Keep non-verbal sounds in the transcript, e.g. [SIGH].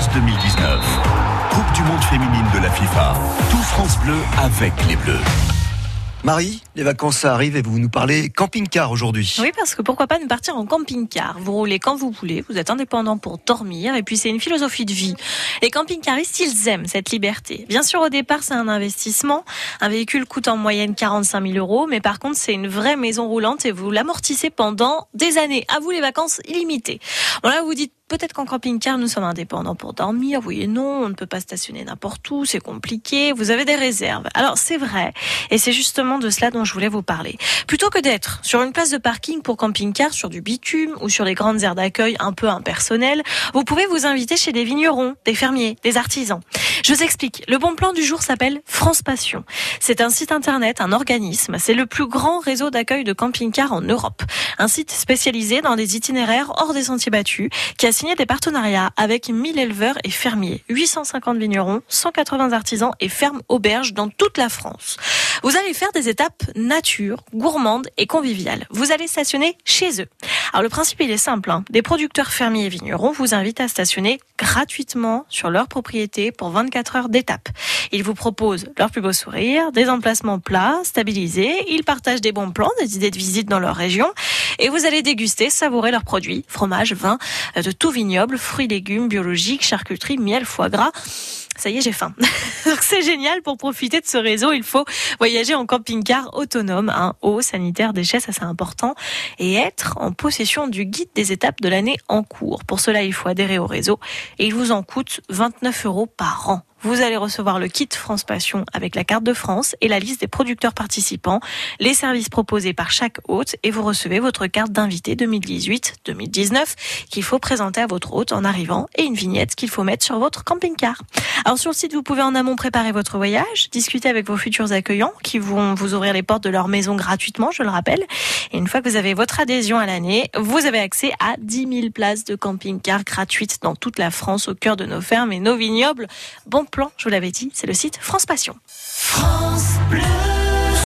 France 2019. Coupe du monde féminine de la FIFA. Tout France Bleu avec les Bleus. Marie, les vacances ça arrive et vous nous parlez camping-car aujourd'hui. Oui, parce que pourquoi pas nous partir en camping-car Vous roulez quand vous voulez, vous êtes indépendant pour dormir et puis c'est une philosophie de vie. Les camping-caristes, ils aiment cette liberté. Bien sûr, au départ, c'est un investissement. Un véhicule coûte en moyenne 45 000 euros, mais par contre, c'est une vraie maison roulante et vous l'amortissez pendant des années. À vous les vacances illimitées. Bon là, vous dites Peut-être qu'en camping-car, nous sommes indépendants pour dormir. Oui et non, on ne peut pas stationner n'importe où, c'est compliqué. Vous avez des réserves. Alors c'est vrai, et c'est justement de cela dont je voulais vous parler. Plutôt que d'être sur une place de parking pour camping-car, sur du bitume ou sur les grandes aires d'accueil un peu impersonnelles, vous pouvez vous inviter chez des vignerons, des fermiers, des artisans. Je vous explique. Le bon plan du jour s'appelle France Passion. C'est un site internet, un organisme. C'est le plus grand réseau d'accueil de camping-car en Europe. Un site spécialisé dans des itinéraires hors des sentiers battus qui a signé des partenariats avec 1000 éleveurs et fermiers, 850 vignerons, 180 artisans et fermes auberges dans toute la France. Vous allez faire des étapes nature, gourmandes et conviviales. Vous allez stationner chez eux. Alors le principe il est simple. Hein. Des producteurs fermiers et vignerons vous invitent à stationner gratuitement sur leur propriété pour 24 heures d'étape. Ils vous proposent leur plus beau sourire, des emplacements plats, stabilisés. Ils partagent des bons plans, des idées de visite dans leur région. Et vous allez déguster, savourer leurs produits, fromage, vin, euh, de tout vignoble, fruits, légumes, biologiques, charcuterie, miel, foie gras ça y est, j'ai faim. [LAUGHS] Donc c'est génial pour profiter de ce réseau. Il faut voyager en camping-car autonome, hein, eau, sanitaire, déchets, ça c'est important, et être en possession du guide des étapes de l'année en cours. Pour cela, il faut adhérer au réseau et il vous en coûte 29 euros par an vous allez recevoir le kit France Passion avec la carte de France et la liste des producteurs participants, les services proposés par chaque hôte et vous recevez votre carte d'invité 2018-2019 qu'il faut présenter à votre hôte en arrivant et une vignette qu'il faut mettre sur votre camping-car. Alors sur le site, vous pouvez en amont préparer votre voyage, discuter avec vos futurs accueillants qui vont vous ouvrir les portes de leur maison gratuitement, je le rappelle. Et une fois que vous avez votre adhésion à l'année, vous avez accès à 10 000 places de camping-car gratuites dans toute la France au cœur de nos fermes et nos vignobles. Bon plan, je vous l'avais dit, c'est le site France Passion. France Bleu.